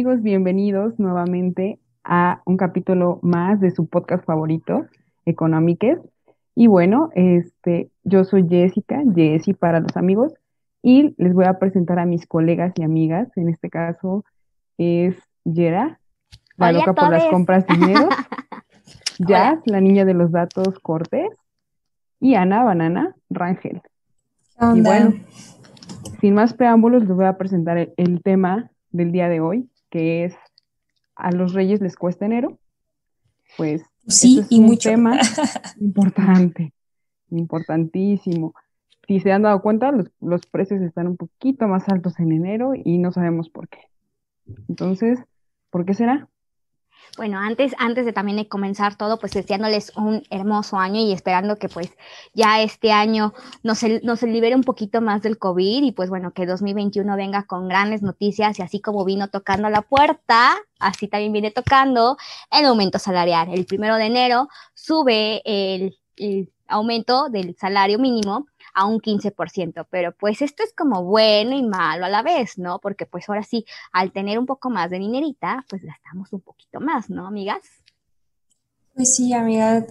Amigos, bienvenidos nuevamente a un capítulo más de su podcast favorito, Economiques. Y bueno, este, yo soy Jessica, Jessie para los amigos, y les voy a presentar a mis colegas y amigas. En este caso es Yera, la loca por las compras dinero, Jazz, la niña de los datos Cortés, y Ana Banana Rangel. Y bueno, sin más preámbulos, les voy a presentar el tema del día de hoy, que es a los reyes les cuesta enero, pues sí, es y un mucho. tema importante, importantísimo. Si se han dado cuenta, los, los precios están un poquito más altos en enero y no sabemos por qué. Entonces, ¿por qué será? Bueno, antes, antes de también comenzar todo, pues deseándoles un hermoso año y esperando que pues ya este año nos, nos libere un poquito más del COVID y pues bueno, que 2021 venga con grandes noticias y así como vino tocando la puerta, así también viene tocando el aumento salarial. El primero de enero sube el, el aumento del salario mínimo a un 15%, pero pues esto es como bueno y malo a la vez, ¿no? Porque pues ahora sí, al tener un poco más de dinerita, pues gastamos un poquito más, ¿no, amigas? Pues sí, amiga,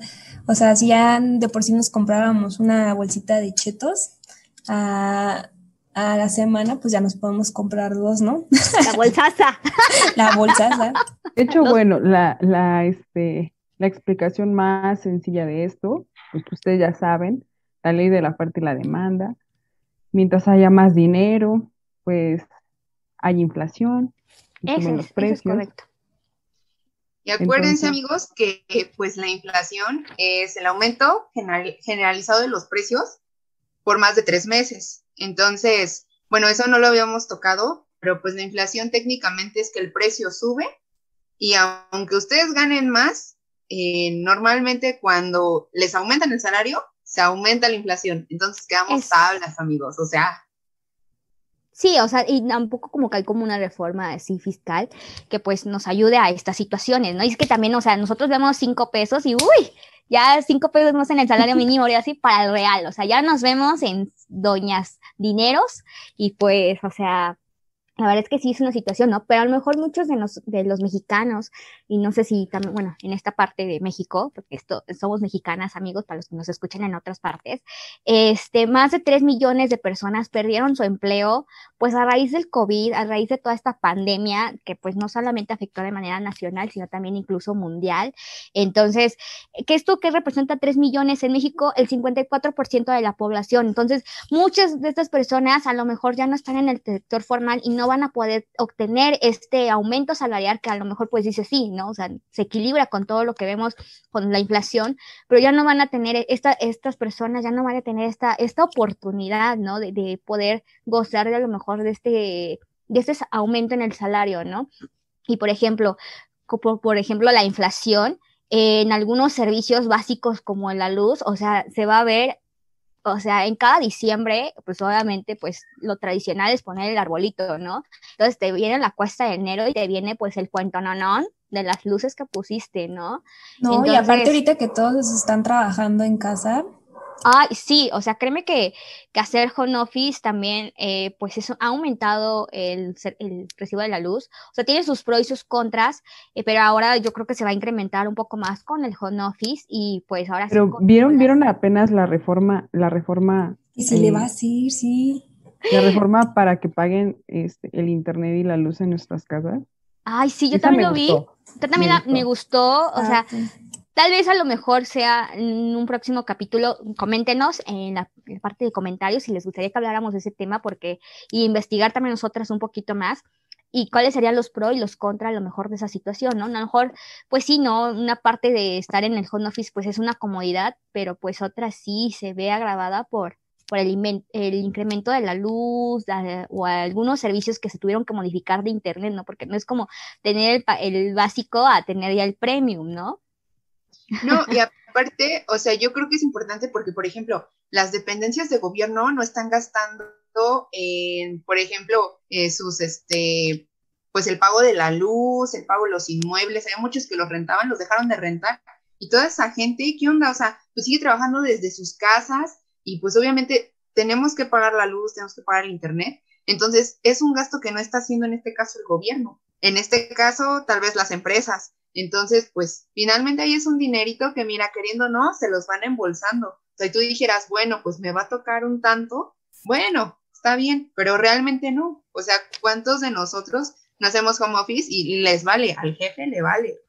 o sea, si ya de por sí nos comprábamos una bolsita de chetos a, a la semana, pues ya nos podemos comprar dos, ¿no? La bolsaza. la bolsaza. De hecho, bueno, la, la, este, la explicación más sencilla de esto, pues ustedes ya saben, la ley de la oferta y la demanda. Mientras haya más dinero, pues hay inflación, eso los precios. correcto. Y acuérdense, amigos, que pues la inflación es el aumento generalizado de los precios por más de tres meses. Entonces, bueno, eso no lo habíamos tocado, pero pues la inflación técnicamente es que el precio sube y aunque ustedes ganen más, eh, normalmente cuando les aumentan el salario, se aumenta la inflación. Entonces quedamos tablas, amigos. O sea. Sí, o sea, y tampoco como que hay como una reforma así fiscal que pues nos ayude a estas situaciones, ¿no? Y es que también, o sea, nosotros vemos cinco pesos y uy, ya cinco pesos más en el salario mínimo y así para el real, o sea, ya nos vemos en doñas dineros y pues, o sea, la verdad es que sí es una situación, ¿no? Pero a lo mejor muchos de los, de los mexicanos, y no sé si también, bueno, en esta parte de México, porque esto, somos mexicanas, amigos, para los que nos escuchan en otras partes, este, más de 3 millones de personas perdieron su empleo, pues a raíz del COVID, a raíz de toda esta pandemia, que pues no solamente afectó de manera nacional, sino también incluso mundial. Entonces, ¿qué esto que representa 3 millones en México? El 54% de la población. Entonces, muchas de estas personas a lo mejor ya no están en el sector formal y no van a poder obtener este aumento salarial que a lo mejor pues dice sí, ¿no? O sea, se equilibra con todo lo que vemos con la inflación, pero ya no van a tener, esta, estas personas ya no van a tener esta, esta oportunidad, ¿no? De, de poder gozar de a lo mejor de este, de este aumento en el salario, ¿no? Y por ejemplo, por, por ejemplo, la inflación, en algunos servicios básicos como la luz, o sea, se va a ver o sea, en cada diciembre, pues obviamente, pues lo tradicional es poner el arbolito, ¿no? Entonces te viene la cuesta de enero y te viene pues el cuento no de las luces que pusiste, ¿no? No, y aparte ahorita que todos están trabajando en casa, Ay, sí, o sea, créeme que, que hacer home office también, eh, pues eso ha aumentado el, el, recibo de la luz. O sea, tiene sus pros y sus contras, eh, pero ahora yo creo que se va a incrementar un poco más con el home office y pues ahora pero vieron, vieron apenas la reforma, la reforma. Y se le va a decir, sí. La reforma para que paguen este, el internet y la luz en nuestras casas. Ay, sí, yo también lo vi. Yo también me gustó, o sea, Tal vez a lo mejor sea en un próximo capítulo, coméntenos en la, parte de comentarios si les gustaría que habláramos de ese tema porque y investigar también nosotras un poquito más y cuáles serían los pros y los contras a lo mejor de esa situación, ¿no? A lo mejor, pues sí, ¿no? Una parte de estar en el home office pues es una comodidad, pero pues otra sí se ve agravada por por el, el incremento de la luz o algunos servicios que se tuvieron que modificar de internet, ¿no? Porque no es como tener el, el básico a tener ya el premium, ¿no? No, y aparte, o sea, yo creo que es importante porque, por ejemplo, las dependencias de gobierno no están gastando en, por ejemplo, eh, sus, este, pues el pago de la luz, el pago de los inmuebles, hay muchos que los rentaban, los dejaron de rentar. Y toda esa gente, ¿qué onda? O sea, pues sigue trabajando desde sus casas y pues obviamente tenemos que pagar la luz, tenemos que pagar el internet. Entonces, es un gasto que no está haciendo en este caso el gobierno. En este caso, tal vez las empresas. Entonces, pues finalmente ahí es un dinerito que, mira, queriendo no, se los van embolsando. O sea, y tú dijeras, bueno, pues me va a tocar un tanto. Bueno, está bien, pero realmente no. O sea, ¿cuántos de nosotros no hacemos home office y les vale? Al jefe le vale.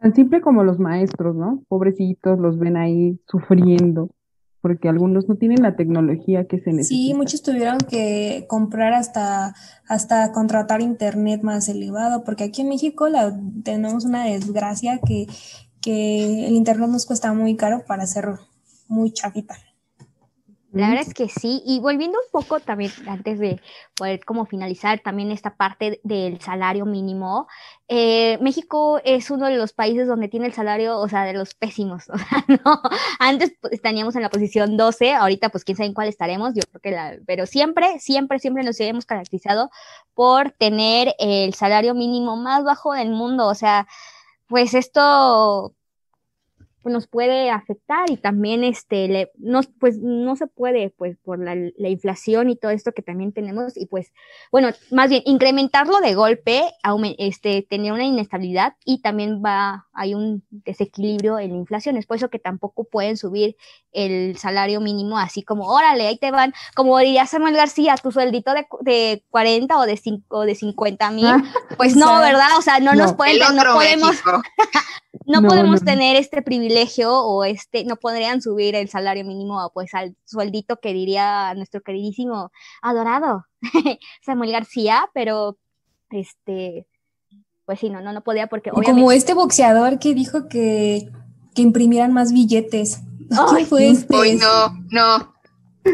Tan simple como los maestros, ¿no? Pobrecitos, los ven ahí sufriendo, porque algunos no tienen la tecnología que se necesita. Sí, muchos tuvieron que comprar hasta, hasta contratar internet más elevado, porque aquí en México la, tenemos una desgracia que, que el internet nos cuesta muy caro para ser muy chafita. La verdad es que sí, y volviendo un poco también, antes de poder como finalizar también esta parte del salario mínimo, eh, México es uno de los países donde tiene el salario, o sea, de los pésimos, o sea, no, antes pues, estaríamos en la posición 12, ahorita pues quién sabe en cuál estaremos, yo creo que la, pero siempre, siempre, siempre nos hemos caracterizado por tener el salario mínimo más bajo del mundo, o sea, pues esto pues nos puede afectar y también este le, no, pues no se puede pues por la, la, inflación y todo esto que también tenemos y pues bueno más bien incrementarlo de golpe este tener una inestabilidad y también va hay un desequilibrio en la inflación es por eso que tampoco pueden subir el salario mínimo así como órale ahí te van como diría Samuel García tu sueldito de, de 40 o de 5 de 50 mil ah, pues no verdad o sea no, nos pueden no podemos no, podemos tener este privilegio o este, no podrían subir el salario mínimo pues al sueldito que diría nuestro queridísimo adorado Samuel García, pero este, pues sí, no, no, no podía porque Como este boxeador que dijo que, que imprimieran más billetes. ¿Quién fue este? Hoy no, no.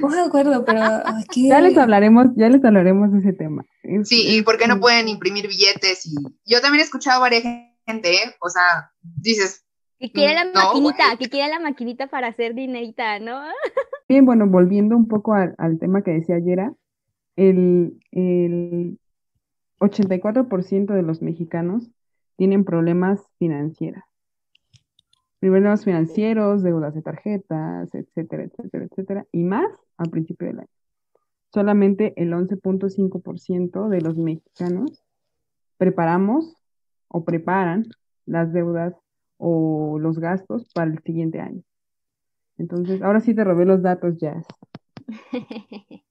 No me acuerdo, pero ya les hablaremos, ya les hablaremos de ese tema. sí, y por qué no pueden imprimir billetes y yo también he escuchado a varias gente, ¿eh? o sea, dices... Que quiere la maquinita, que quiere la maquinita para hacer dinerita, ¿no? Bien, bueno, volviendo un poco al, tema que decía ayer, el, el 84% de los mexicanos tienen problemas financieros. Problemas financieros, deudas de tarjetas, etcétera, etcétera, etcétera, y más al principio del año. Solamente el 11.5% de los mexicanos preparamos o preparan las deudas o los gastos para el siguiente año. Entonces, ahora sí te robé los datos, Jazz.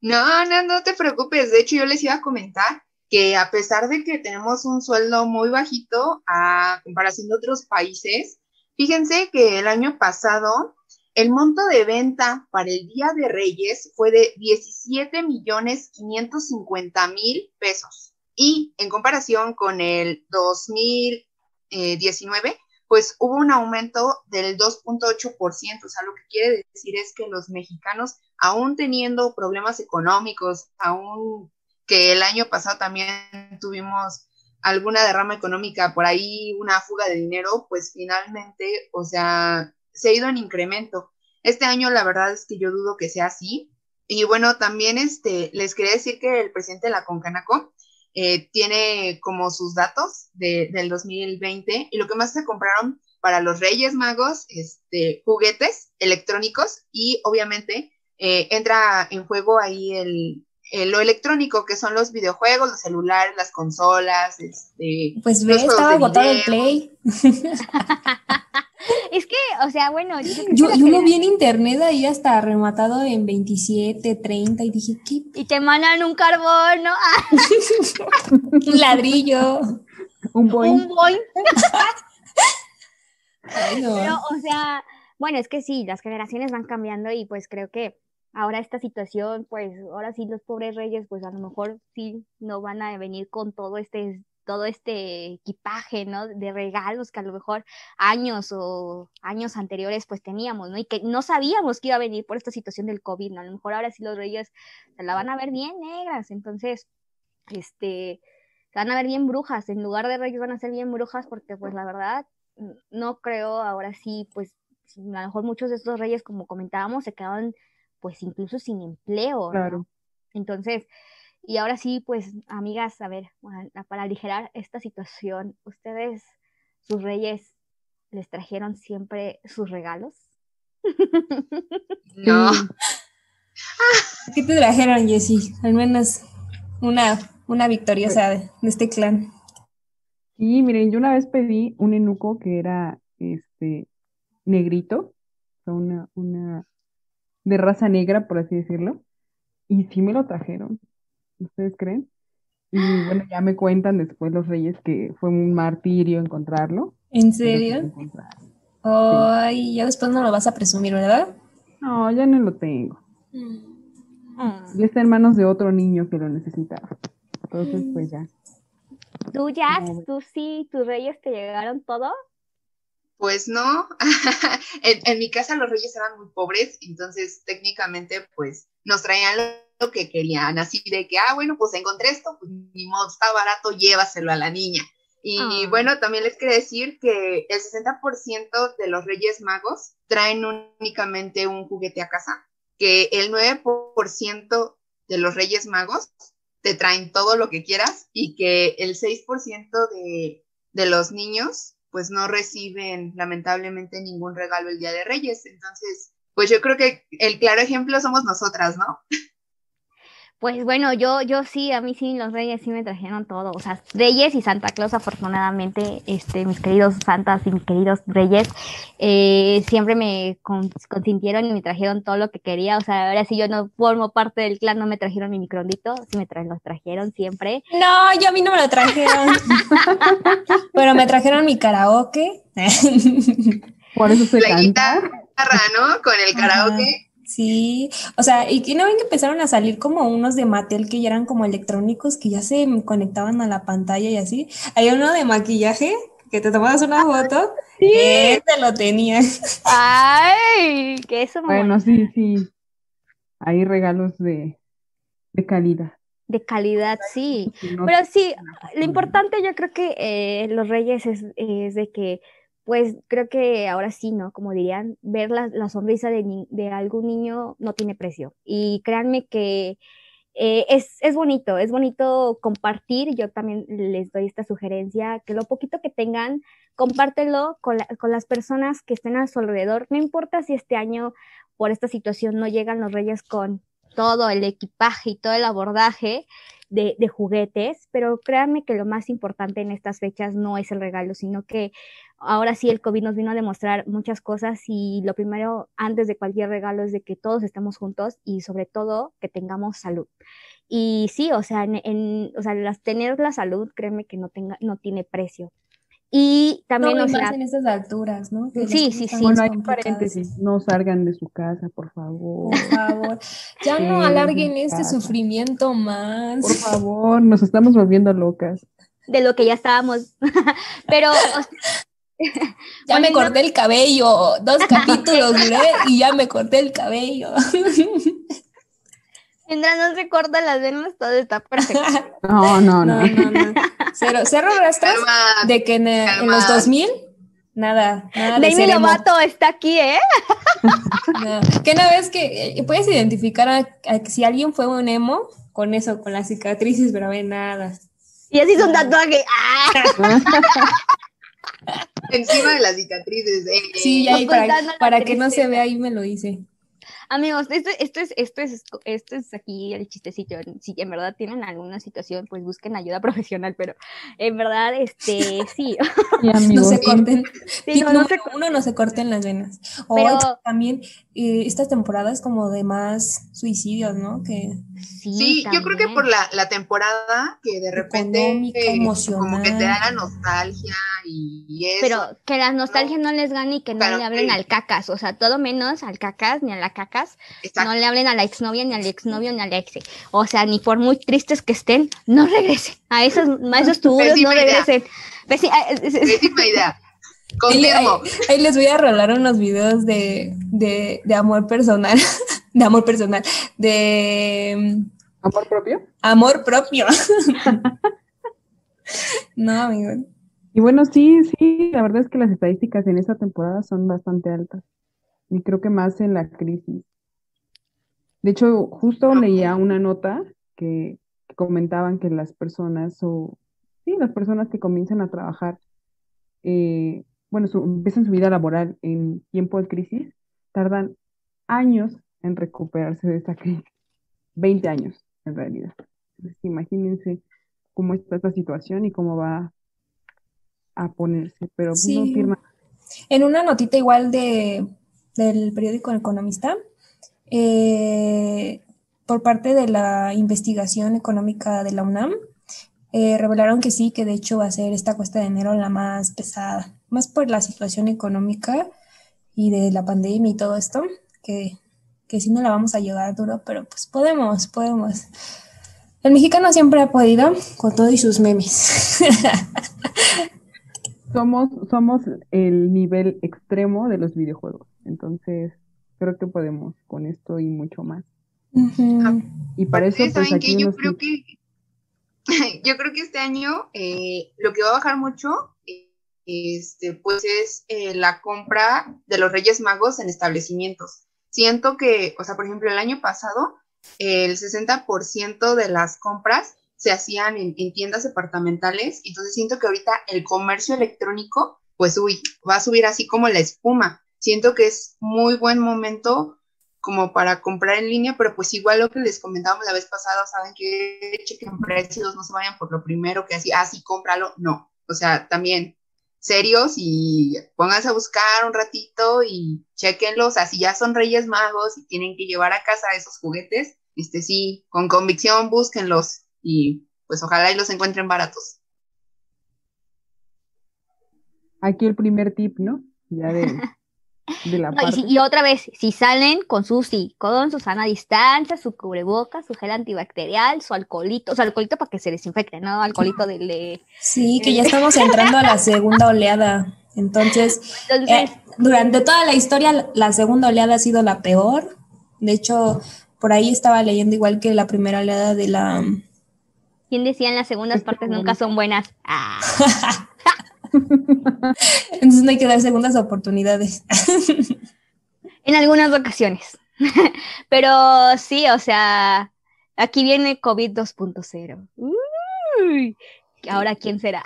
No, no, no te preocupes. De hecho, yo les iba a comentar que a pesar de que tenemos un sueldo muy bajito a comparación de otros países, fíjense que el año pasado el monto de venta para el Día de Reyes fue de 17 millones 550 mil pesos. Y en comparación con el 2019, pues hubo un aumento del 2.8%. O sea, lo que quiere decir es que los mexicanos, aún teniendo problemas económicos, aún que el año pasado también tuvimos alguna derrama económica por ahí, una fuga de dinero, pues finalmente, o sea, se ha ido en incremento. Este año la verdad es que yo dudo que sea así. Y bueno, también este, les quería decir que el presidente de la Concanaco eh, tiene como sus datos del 2020 y lo que más se compraron para los Reyes Magos, este, juguetes electrónicos y obviamente eh, entra en juego ahí el, lo electrónico, que son los videojuegos, los celulares, las consolas, este... Pues ve, estaba agotado el Play. Es que, o sea, bueno, yo, yo, lo vi en internet ahí hasta rematado en 27, 30 y dije, ¿qué? Y te mandan un carbón, ¿no? un ladrillo. Un boing. Un boing. Pero, o sea, bueno, es que sí, las generaciones van cambiando y pues creo que ahora esta situación, pues ahora sí los pobres reyes, pues a lo mejor sí no van a venir con todo este todo este equipaje, ¿no? De regalos que a lo mejor años o años anteriores pues teníamos, ¿no? Y que no sabíamos que iba a venir por esta situación del COVID, ¿no? A lo mejor ahora sí los reyes se la van a ver bien negras, entonces, este, se van a ver bien brujas, en lugar de reyes van a ser bien brujas porque pues la verdad, no creo ahora sí, pues a lo mejor muchos de estos reyes, como comentábamos, se quedaban pues incluso sin empleo, Claro. Entonces, y ahora sí, pues, amigas, a ver, para aligerar esta situación, ¿ustedes, sus reyes, les trajeron siempre sus regalos? No. ¿Qué te trajeron, Jessy? Al menos una, una victoriosa de, de este clan. Sí, miren, yo una vez pedí un enuco que era este negrito, o sea, una, una de raza negra, por así decirlo, y sí me lo trajeron. ¿Ustedes creen? Y bueno, ya me cuentan después los reyes que fue un martirio encontrarlo. ¿En sí serio? Ay, ya después no lo vas a presumir, ¿verdad? No, ya no lo tengo. Mm. Ya está en manos de otro niño que lo necesitaba. Entonces, pues ya. ¿Tú, Jazz, No. tú sí, tus reyes te llegaron todo? Pues no, en, en mi casa los reyes eran muy pobres, entonces técnicamente pues nos traían que querían, así de que, ah, bueno, pues encontré esto, pues ni modo, está barato, llévaselo a la niña. Y Ah. bueno, también les quiero decir que el 60% de los reyes magos traen únicamente un juguete a casa, que el 9% de los reyes magos te traen todo lo que quieras y que el 6% de, de los niños pues no reciben lamentablemente ningún regalo el Día de Reyes. Entonces, pues yo creo que el claro ejemplo somos nosotras, ¿no? Pues bueno, yo, yo sí, a mí sí, los reyes sí me trajeron todo. O sea, reyes y Santa Claus, afortunadamente, este, mis queridos santas y mis queridos reyes, eh, siempre me con- consintieron y me trajeron todo lo que quería. O sea, ahora sí yo no formo parte del clan, no me trajeron mi microondito, sí me tra los trajeron siempre. No, yo a mí no me lo trajeron. Pero me trajeron mi karaoke. Por eso se La canta. guitarra, ¿no? Con el Ajá. Sí, o sea, y que no ven que empezaron a salir como unos de Mattel que ya eran como electrónicos, que ya se conectaban a la pantalla y así. Hay uno de maquillaje que te tomabas una foto, ese lo tenía. ¡Ay! Que eso me Bueno, sí, sí. Hay regalos de, de calidad. de calidad, sí. No Pero sí, lo importante yo creo que eh, los reyes es, es de que, pues creo que ahora sí, ¿no? Como dirían, ver la, la sonrisa de, de algún niño no tiene precio. Y créanme que eh, es, es bonito, es bonito compartir. Yo también les doy esta sugerencia, que lo poquito que tengan, compártelo con, con las personas que estén a su alrededor. No importa si este año por esta situación no llegan los reyes con todo el equipaje y todo el abordaje de, juguetes, pero créanme que lo más importante en estas fechas no es el regalo, sino que ahora sí el COVID nos vino a demostrar muchas cosas y lo primero antes de cualquier regalo es de que todos estemos juntos y sobre todo que tengamos salud. Y sí, o sea, en, en- o sea, tener la salud, créeme que no tenga, no tiene precio. Y también, No, o más en estas alturas, ¿no? Que Sí, sí, sí. más Bueno, hay complicadas. paréntesis. No salgan de su casa, por favor. Por favor, ya no alarguen en este casa. sufrimiento más. Por favor, nos estamos volviendo locas. de lo que ya estábamos. Pero, o sea, Ya me corté el cabello, dos capítulos duré y ya me corté el cabello. Mientras no se cortan las venas, todo está perfecto. No, no, no. No, no, no. Cero, cero rastros Calma. de que en, eh, en los Calma. 2000, nada, nada de Demi. Lovato está aquí, ¿eh? No. Que una vez que eh, puedes identificar a, si alguien fue un emo con eso, con las cicatrices, pero ve nada. Y así hizo un tatuaje. ¡Ah! Encima de las cicatrices. eh, Sí, ya ahí para, para que no se vea ahí me lo hice. Amigos, esto, esto, es, esto, es, esto es aquí el chistecito. Si en verdad tienen alguna situación, pues busquen ayuda profesional, pero en verdad, este, sí. Y No se corten. Sí, no, no número uno, no se corten las venas. O Pero- también eh, estas temporadas como de más suicidios, ¿no? Que Sí, yo creo que por la, la temporada que de repente Económica, eh, emocional. como que te da la nostalgia y, y eso. Pero que la nostalgia no, les gane y que no le hablen al cacas, o sea, todo menos al cacas ni a la cacas, no le hablen a la exnovia ni al exnovio ni al ex. O sea, ni por muy tristes que estén, no regresen. A esos, a esos tubos no regresen. Pésima idea. Ahí, les voy a rolar unos videos de, de, de amor personal, de amor personal, de... ¿Amor propio? Amor propio. no, amigo. Y bueno, sí, sí, la verdad es que las estadísticas en esta temporada son bastante altas. Y creo que más en la crisis. De hecho, justo leía una nota que, que comentaban que las personas, o sí, las personas que comienzan a trabajar eh, bueno, empiezan su vida laboral en tiempo de crisis, tardan años en recuperarse de esta crisis. 20 años, en realidad. imagínense cómo está esta situación y cómo va a ponerse, pero sí. En una notita igual de, del periódico Economista, eh, por parte de la investigación económica de la UNAM, eh, revelaron que sí, que de hecho va a ser esta cuesta de enero la más pesada más por la situación económica y de la pandemia y todo esto, que, que sí no la vamos a llegar duro, pero pues podemos, podemos. El mexicano siempre ha podido con todo y sus memes. somos, somos el nivel extremo de los videojuegos, entonces creo que podemos con esto y mucho más. Y para eso, pues aquí yo creo que yo creo que este año eh, lo que va a bajar mucho este, pues es eh, la compra de los Reyes Magos en establecimientos. Siento que, o sea, por ejemplo, el año pasado, el 60% de las compras se hacían en, tiendas departamentales, entonces siento que ahorita el comercio electrónico, pues uy, va a subir así como la espuma. Siento que es muy buen momento como para comprar en línea, pero pues igual lo que les comentábamos la vez pasada, saben que chequen precios, no se vayan por lo primero que así, ah, sí, cómpralo, no. O sea, también serios y pónganse a buscar un ratito y chequenlos, así ya son Reyes Magos y tienen que llevar a casa esos juguetes, este sí, con convicción búsquenlos y pues ojalá y los encuentren baratos. Aquí el primer tip, ¿no? Ya de y, otra vez, si salen con su sí, con su sana distancia, su cubreboca, su gel antibacterial, su alcoholito, su alcoholito para que se desinfecte, ¿no? Alcoholito del... sí, que ya estamos entrando a la segunda oleada. Entonces, eh, durante toda la historia, la segunda oleada ha sido la peor. De hecho, por ahí estaba leyendo igual que la primera oleada de la... ¿Quién decía en las segundas partes nunca son buenas? Ah. Entonces no hay que dar segundas oportunidades. en algunas ocasiones. Pero sí, o sea, aquí viene COVID 2.0. Ahora, ¿quién será?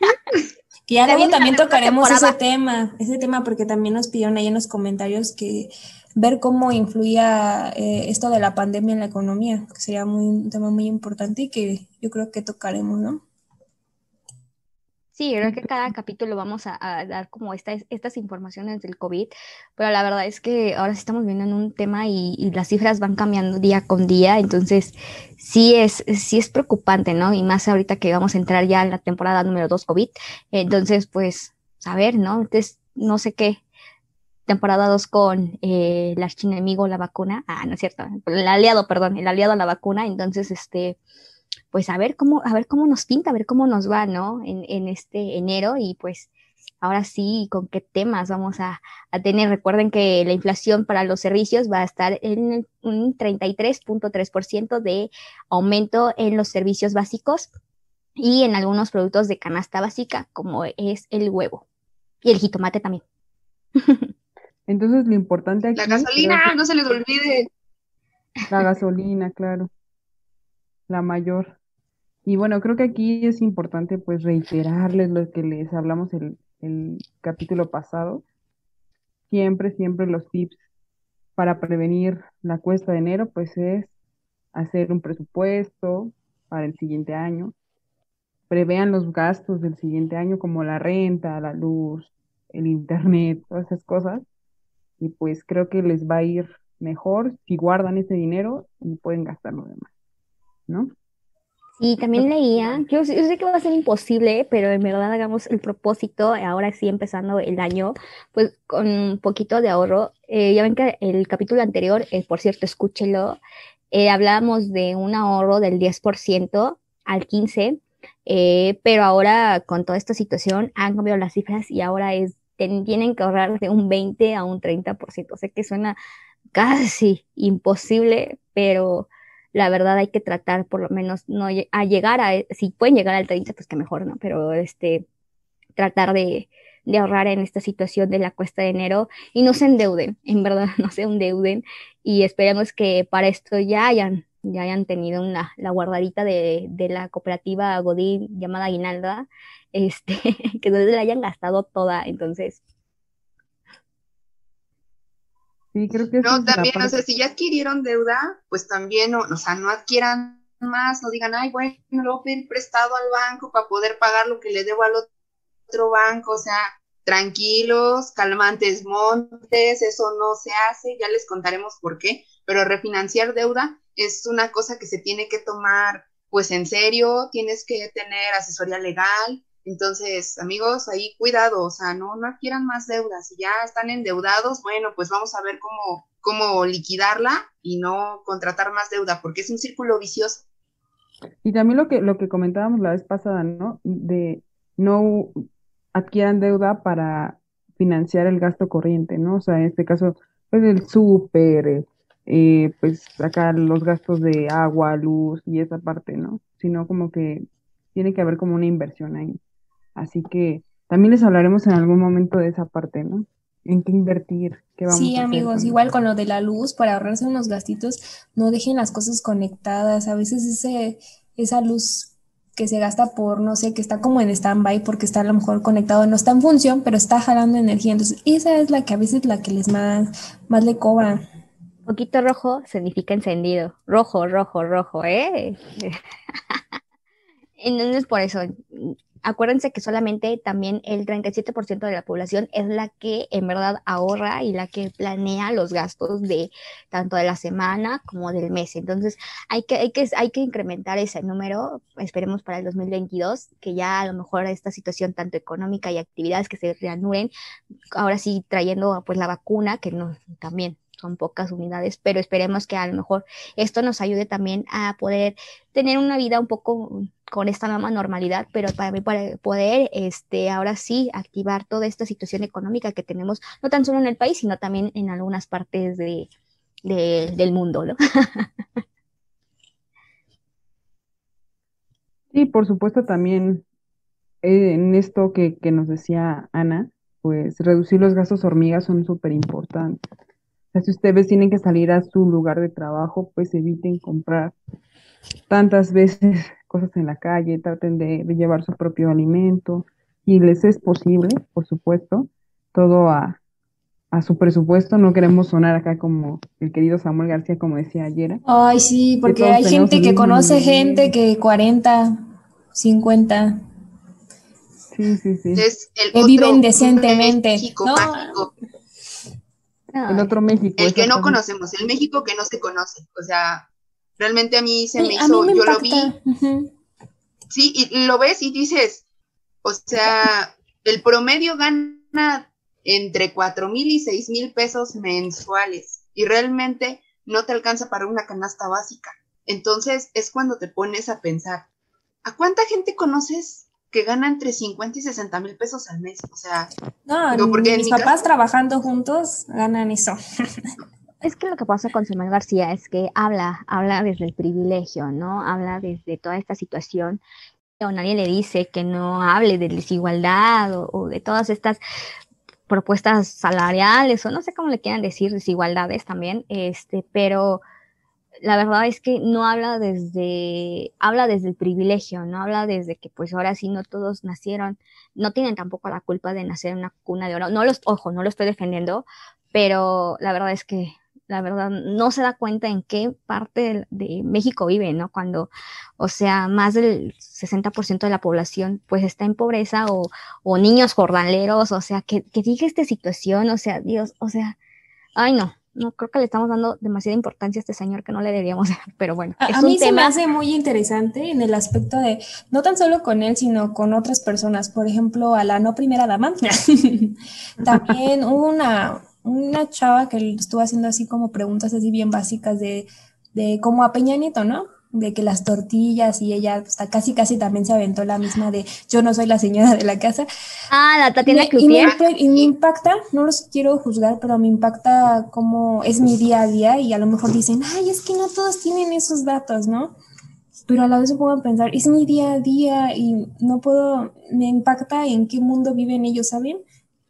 que ya luego también tocaremos ese tema, ese tema porque también nos pidieron ahí en los comentarios que ver cómo influía eh, esto de la pandemia en la economía, que sería muy, un tema muy importante y que yo creo que tocaremos, ¿no? Sí, creo que cada capítulo vamos a, dar como estas informaciones del COVID, pero la verdad es que ahora sí estamos viendo en un tema y, las cifras van cambiando día con día, entonces sí es, sí es preocupante, ¿no? Y más ahorita que vamos a entrar ya en la temporada número 2 COVID, entonces pues, a ver, ¿no? Entonces, no sé qué, temporada 2 con eh, el archienemigo, la vacuna, ah, no es cierto, el aliado, perdón, el aliado a la vacuna, entonces, este pues a ver cómo, a ver cómo nos pinta, a ver cómo nos va, ¿no? En, este enero y pues ahora sí, con qué temas vamos a, tener. Recuerden que la inflación para los servicios va a estar en un 33.3% de aumento en los servicios básicos y en algunos productos de canasta básica, como es el huevo y el jitomate también. Entonces, lo importante aquí. La gasolina, no se les olvide. La gasolina, claro. La mayor. Y bueno, creo que aquí es importante pues reiterarles lo que les hablamos el, el capítulo pasado. Siempre, siempre los tips para prevenir la cuesta de enero pues es hacer un presupuesto para el siguiente año. Prevean los gastos del siguiente año como la renta, la luz, el internet, todas esas cosas. Y pues creo que les va a ir mejor si guardan ese dinero y pueden gastarlo demás, ¿no? Sí, también leía, yo, sé que va a ser imposible, pero en verdad hagamos el propósito, ahora sí empezando el año, pues con un poquito de ahorro. Eh, ya ven que el capítulo anterior, eh, por cierto, escúchelo, eh, hablábamos de un ahorro del 10% al 15%, pero ahora con toda esta situación han cambiado las cifras y ahora es, tienen que ahorrar de un 20 a un 30%. Sé que suena casi imposible, pero la verdad hay que tratar por lo menos no a llegar a, si pueden llegar al 30, pues que mejor, ¿no? Pero este, tratar de, ahorrar en esta situación de la cuesta de enero y no se endeuden, en verdad, no se endeuden y esperemos que para esto ya hayan, ya hayan tenido una, la guardadita de, de la cooperativa Godín llamada Aguinalda, este, que no la hayan gastado toda, entonces Sí, creo que No, también, o sea, si ya adquirieron deuda, pues también, o, o sea, no adquieran más, no digan, ay, bueno, lo voy a pedir prestado al banco para poder pagar lo que le debo al otro banco, o sea, tranquilos, calmantes montes, eso no se hace, ya les contaremos por qué, pero refinanciar deuda es una cosa que se tiene que tomar pues en serio, tienes que tener asesoría legal, entonces, amigos, ahí cuidado, o sea, no, no adquieran más deudas. Si ya están endeudados, bueno, pues vamos a ver cómo, cómo liquidarla y no contratar más deuda, porque es un círculo vicioso. Y también lo que, lo que comentábamos la vez pasada, ¿no? De no adquieran deuda para financiar el gasto corriente, ¿no? O sea, en este caso, pues el súper, eh, pues acá los gastos de agua, luz y esa parte, ¿no? Sino como que tiene que haber como una inversión ahí. Así que también les hablaremos en algún momento de esa parte, ¿no? En qué invertir, qué vamos sí, a hacer. amigos, igual con lo de la luz, para ahorrarse unos gastitos, no dejen las cosas conectadas. A veces ese, esa luz que se gasta por, no sé, que está como en stand-by porque está a lo mejor conectado, no está en función, pero está jalando energía. Entonces, esa es la que a veces la que les más, más le cobra. Poquito rojo significa encendido. Rojo, rojo, rojo, ¿eh? Entonces, por eso, acuérdense que solamente también el 37% de la población es la que en verdad ahorra y la que planea los gastos de tanto de la semana como del mes. Entonces, hay que, hay que, hay que incrementar ese número, esperemos para el 2022, que ya a lo mejor esta situación tanto económica y actividades que se reanuden, ahora sí trayendo pues la vacuna, que no, también son pocas unidades, pero esperemos que a lo mejor esto nos ayude también a poder tener una vida un poco con esta nueva normalidad, pero para mí para poder este ahora sí activar toda esta situación económica que tenemos no tan solo en el país, sino también en algunas partes de, del mundo, ¿no? Sí, por supuesto también eh, en esto que, que nos decía Ana, pues reducir los gastos hormigas son súper importantes si ustedes tienen que salir a su lugar de trabajo, pues eviten comprar tantas veces cosas en la calle, traten de, llevar su propio alimento y les es posible, por supuesto, todo a, su presupuesto. No queremos sonar acá como el querido Samuel García, como decía ayer. Ay, sí, porque hay gente que conoce gente que 40, 50. Sí, sí, sí. que viven decentemente. no, el otro México. El que no conocemos, el México que no se conoce. O sea, realmente a mí se me hizo, yo lo vi. Sí, y lo ves y dices, o sea, el promedio gana entre cuatro mil y seis mil pesos mensuales y realmente no te alcanza para una canasta básica. Entonces es cuando te pones a pensar, ¿a cuánta gente conoces que gana entre 50 y 60 mil pesos al mes. O sea, no, porque mis papás trabajando juntos ganan eso. Es que lo que pasa con Samuel García es que habla, habla desde el privilegio, ¿no? Habla desde toda esta situación. O nadie le dice que no hable de desigualdad o, de todas estas propuestas salariales o no sé cómo le quieran decir, desigualdades también, este, pero la verdad es que no habla desde, habla desde el privilegio, no habla desde que pues ahora sí no todos nacieron, no tienen tampoco la culpa de nacer en una cuna de oro. No los, ojo, no lo estoy defendiendo, pero la verdad es que la verdad no se da cuenta en qué parte de, México vive, ¿no? Cuando, o sea, más del 60% de la población pues está en pobreza o, o niños jornaleros, o sea, que, que diga esta situación, o sea, Dios, o sea, ay no, no creo que le estamos dando demasiada importancia a este señor que no le deberíamos dar, pero bueno. A, mí se me hace muy interesante en el aspecto de, no tan solo con él, sino con otras personas. Por ejemplo, a la no primera dama. También hubo una, una chava que estuvo haciendo así como preguntas así bien básicas de, de como a Peña Nieto, ¿no? De que las tortillas y ella hasta casi casi también se aventó la misma de yo no soy la señora de la casa. Ah, la Tatiana Me- y, me, y me impacta, no los quiero juzgar, pero me impacta cómo es mi día a día y a lo mejor dicen, ay, es que no todos tienen esos datos, ¿no? Pero a la vez me pongo a pensar, es mi día a día y no puedo, me impacta en qué mundo viven ellos, ¿saben?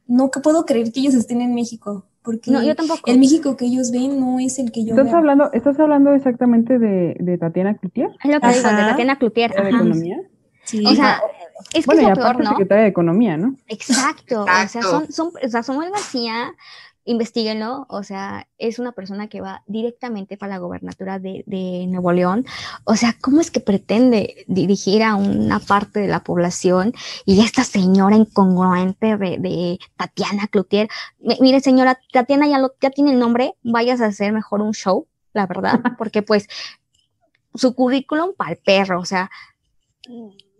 No que puedo creer que ellos estén en México, porque No, yo tampoco. el México que ellos ven no es el que yo ¿Estás veo. hablando, ¿Estás hablando exactamente de, de Tatiana Cloutier, Es lo que digo, de Ajá. Tatiana Cloutier. de ajá. Economía? Sí. O sea, es que Bueno, y es lo aparte peor, ¿no? secretaria de Economía, ¿no? Exacto, o sea, son, son, o sea, Samuel García, investiguenlo, o sea, es una persona que va directamente para la gobernatura de, de Nuevo León, o sea, ¿cómo es que pretende dirigir a una parte de la población y esta señora incongruente de, de Tatiana Cloutier? M- Mire, señora, Tatiana ya, lo, ya tiene el nombre, vayas a hacer mejor un show, la verdad, porque pues su currículum para el perro, o sea,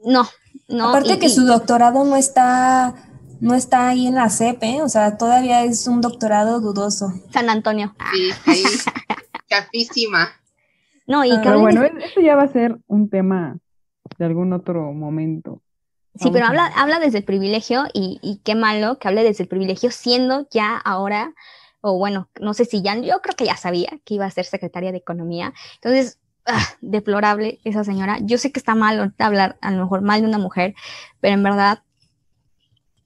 no, no. Aparte y- que y- su doctorado no está, no está ahí en la CEP, ¿eh? O sea, todavía es un doctorado dudoso. San Antonio. Sí, ahí, chafísima. No, y que Pero bueno, de- eso ya va a ser un tema de algún otro momento. sí, pero vamos habla, habla desde el privilegio y, y qué malo que hable desde el privilegio siendo ya ahora, o bueno, no sé si ya, yo creo que ya sabía que iba a ser secretaria de Economía. Entonces, ah, deplorable esa señora. Yo sé que está mal hablar a lo mejor mal de una mujer, pero en verdad,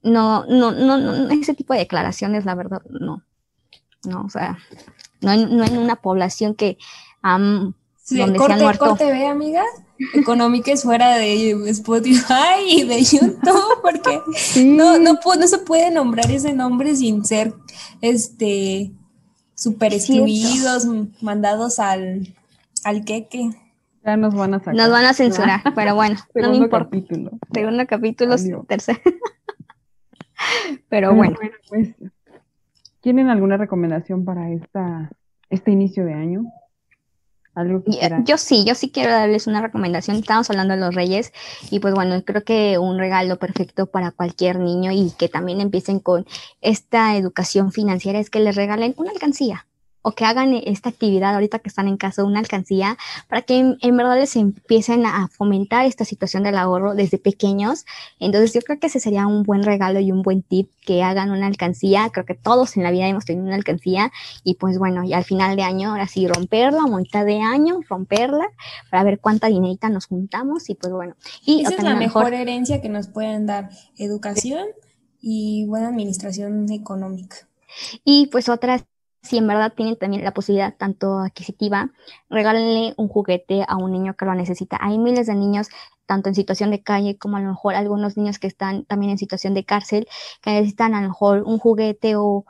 no, no, no, no, ese tipo de declaraciones, la verdad, no. No, o sea, no en, no en una población que am, Sí, donde se han corte, muerto. corte, ve, amiga. Económica es fuera de Spotify y de YouTube, porque Sí, no, no, no se puede nombrar ese nombre sin ser este super Es cierto. excluidos, mandados al, al queque. ya nos van a sacar. nos van a censurar, pero bueno, no me Segundo importa. capítulo. Segundo capítulo, tercero. Pero bueno, pues, ¿tienen alguna recomendación para esta, este inicio de año? Algo que quieran. yo sí, yo sí quiero darles una recomendación. Estamos hablando de los reyes y pues bueno, creo que un regalo perfecto para cualquier niño y que también empiecen con esta educación financiera es que les regalen una alcancía o que hagan esta actividad ahorita que están en casa, una alcancía, para que en, en verdad les empiecen a fomentar esta situación del ahorro desde pequeños. Entonces yo creo que ese sería un buen regalo y un buen tip que hagan una alcancía. Creo que todos en la vida hemos tenido una alcancía y pues bueno, y al final de año, ahora sí, romperla, a mitad de año, romperla, para ver cuánta dinerita nos juntamos y pues bueno. Y Esa es la mejor herencia que nos pueden dar, educación y buena administración económica. Y pues otras, si en verdad tienen también la posibilidad tanto adquisitiva, regálenle un juguete a un niño que lo necesita. Hay miles de niños, tanto en situación de calle como a lo mejor algunos niños que están también en situación de cárcel, que necesitan a lo mejor un juguete o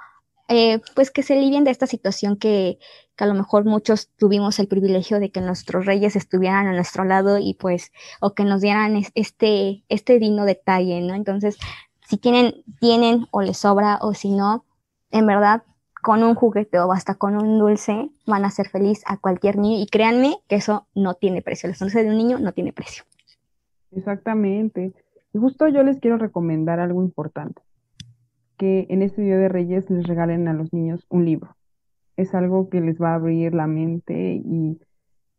eh, pues que se alivien de esta situación que, que a lo mejor muchos tuvimos el privilegio de que nuestros reyes estuvieran a nuestro lado y pues, o que nos dieran es- este, este digno detalle, ¿no? Entonces, si tienen, tienen o les sobra o si no, en verdad, con un juguete o hasta con un dulce van a ser feliz a cualquier niño y créanme que eso no tiene precio. La sonrisa de un niño no tiene precio. Exactamente. Y justo yo les quiero recomendar algo importante, que en este Día de Reyes les regalen a los niños un libro. Es algo que les va a abrir la mente y,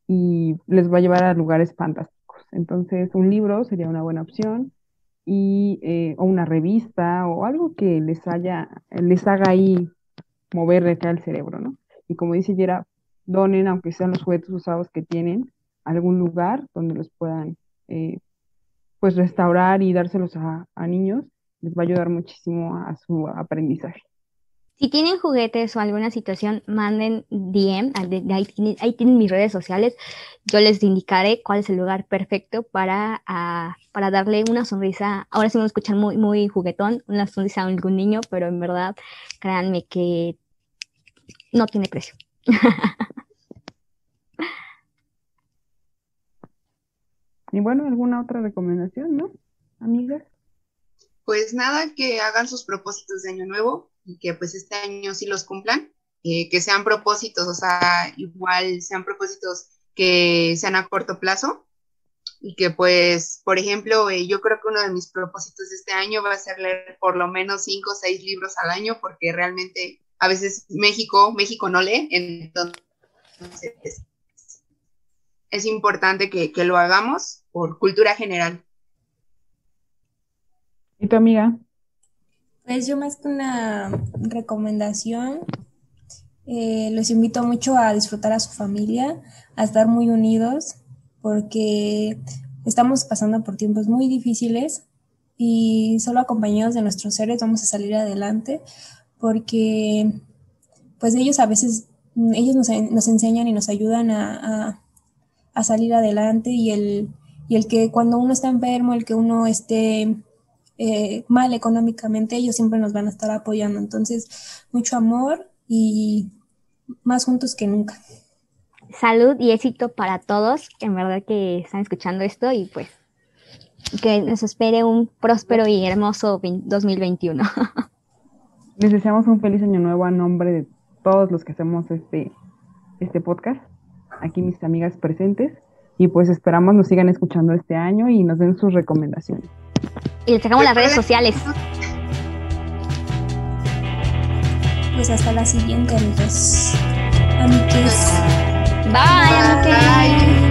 y les va a llevar a lugares fantásticos. Entonces, un libro sería una buena opción y eh, o una revista o algo que les haya, les haga ahí mover acá el cerebro, ¿no? Y como dice Yera, donen, aunque sean los juguetes usados que tienen, a algún lugar donde los puedan eh, pues restaurar y dárselos a, a niños, les va a ayudar muchísimo a su aprendizaje. Si tienen juguetes o alguna situación, manden DM, ah, ahí, tienen, ahí tienen mis redes sociales. Yo les indicaré cuál es el lugar perfecto para, ah, para darle una sonrisa. Ahora sí me escuchan muy, muy juguetón, una sonrisa a algún niño, pero en verdad, créanme que no tiene precio. Y bueno, ¿alguna otra recomendación, no? Amigas. Pues nada, que hagan sus propósitos de año nuevo y que pues este año sí los cumplan. eh, que sean propósitos, o sea, igual sean propósitos que sean a corto plazo y que pues, por ejemplo, eh, yo creo que uno de mis propósitos de este año va a ser leer por lo menos cinco o seis libros al año porque realmente a veces México, México no lee, entonces es importante que, que lo hagamos por cultura general. ¿Y tu amiga? Pues yo más que una recomendación, eh, los invito mucho a disfrutar a su familia, a estar muy unidos, porque estamos pasando por tiempos muy difíciles y solo acompañados de nuestros seres vamos a salir adelante, porque pues ellos a veces, ellos nos, enseñan y nos ayudan a, salir adelante y el, y el que cuando uno está enfermo, el que uno esté eh, mal económicamente, ellos siempre nos van a estar apoyando. Entonces, mucho amor y más juntos que nunca. Salud y éxito para todos, en verdad que están escuchando esto y pues que nos espere un próspero y hermoso 2021. Les deseamos un feliz año nuevo a nombre de todos los que hacemos este, este podcast, aquí mis amigas presentes, y pues esperamos nos sigan escuchando este año y nos den sus recomendaciones. Y les dejamos las redes sociales. Pues hasta la siguiente, amigos. Amigues. Bye, Bye.